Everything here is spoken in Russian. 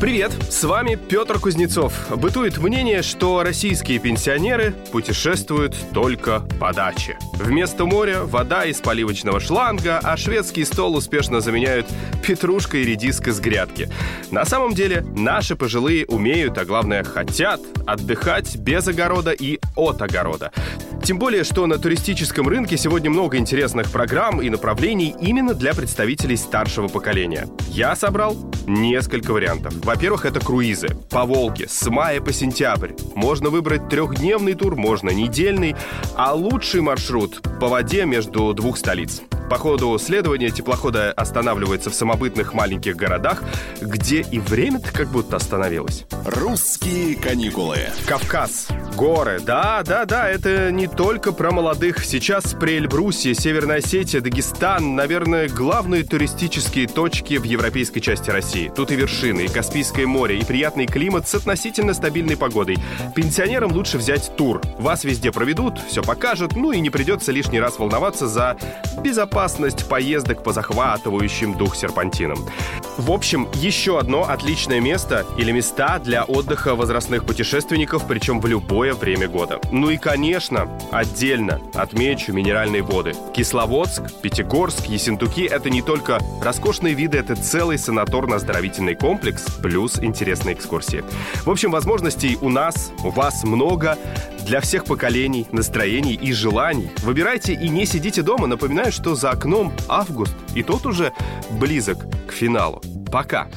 Привет, с вами Петр Кузнецов. Бытует мнение, что российские пенсионеры путешествуют только по даче. Вместо моря вода из поливочного шланга, а шведский стол успешно заменяют петрушка и редиска с грядки. На самом деле, наши пожилые умеют, а главное хотят отдыхать без огорода и от огорода. Тем более, что на туристическом рынке сегодня много интересных программ и направлений именно для представителей старшего поколения. Я собрал несколько вариантов. Во-первых, это круизы по Волге с мая по сентябрь. Можно выбрать трехдневный тур, можно недельный, а лучший маршрут по воде между двух столиц. По ходу следования теплохода останавливается в самобытных маленьких городах, где и время-то как будто остановилось. «Русские каникулы». Кавказ, горы, да, да, да, это не только про молодых. Сейчас при Эльбрусе, Северная Осетия, Дагестан, наверное, главные туристические точки в европейской части России. Тут и вершины, и Каспийское море, и приятный климат с относительно стабильной погодой. Пенсионерам лучше взять тур. Вас везде проведут, все покажут, ну и не придется лишний раз волноваться за безопасность безопасность поездок по захватывающим дух серпантинам. В общем, еще одно отличное место или места для отдыха возрастных путешественников, причем в любое время года. Ну и, конечно, отдельно отмечу минеральные воды. Кисловодск, Пятигорск, Ессентуки — это не только роскошные виды, это целый санаторно-оздоровительный комплекс, плюс интересные экскурсии. В общем, возможностей у нас, у вас много для всех поколений, настроений и желаний. Выбирайте и не сидите дома. Напоминаю, что за окном август, и тот уже близок к финалу. Пока!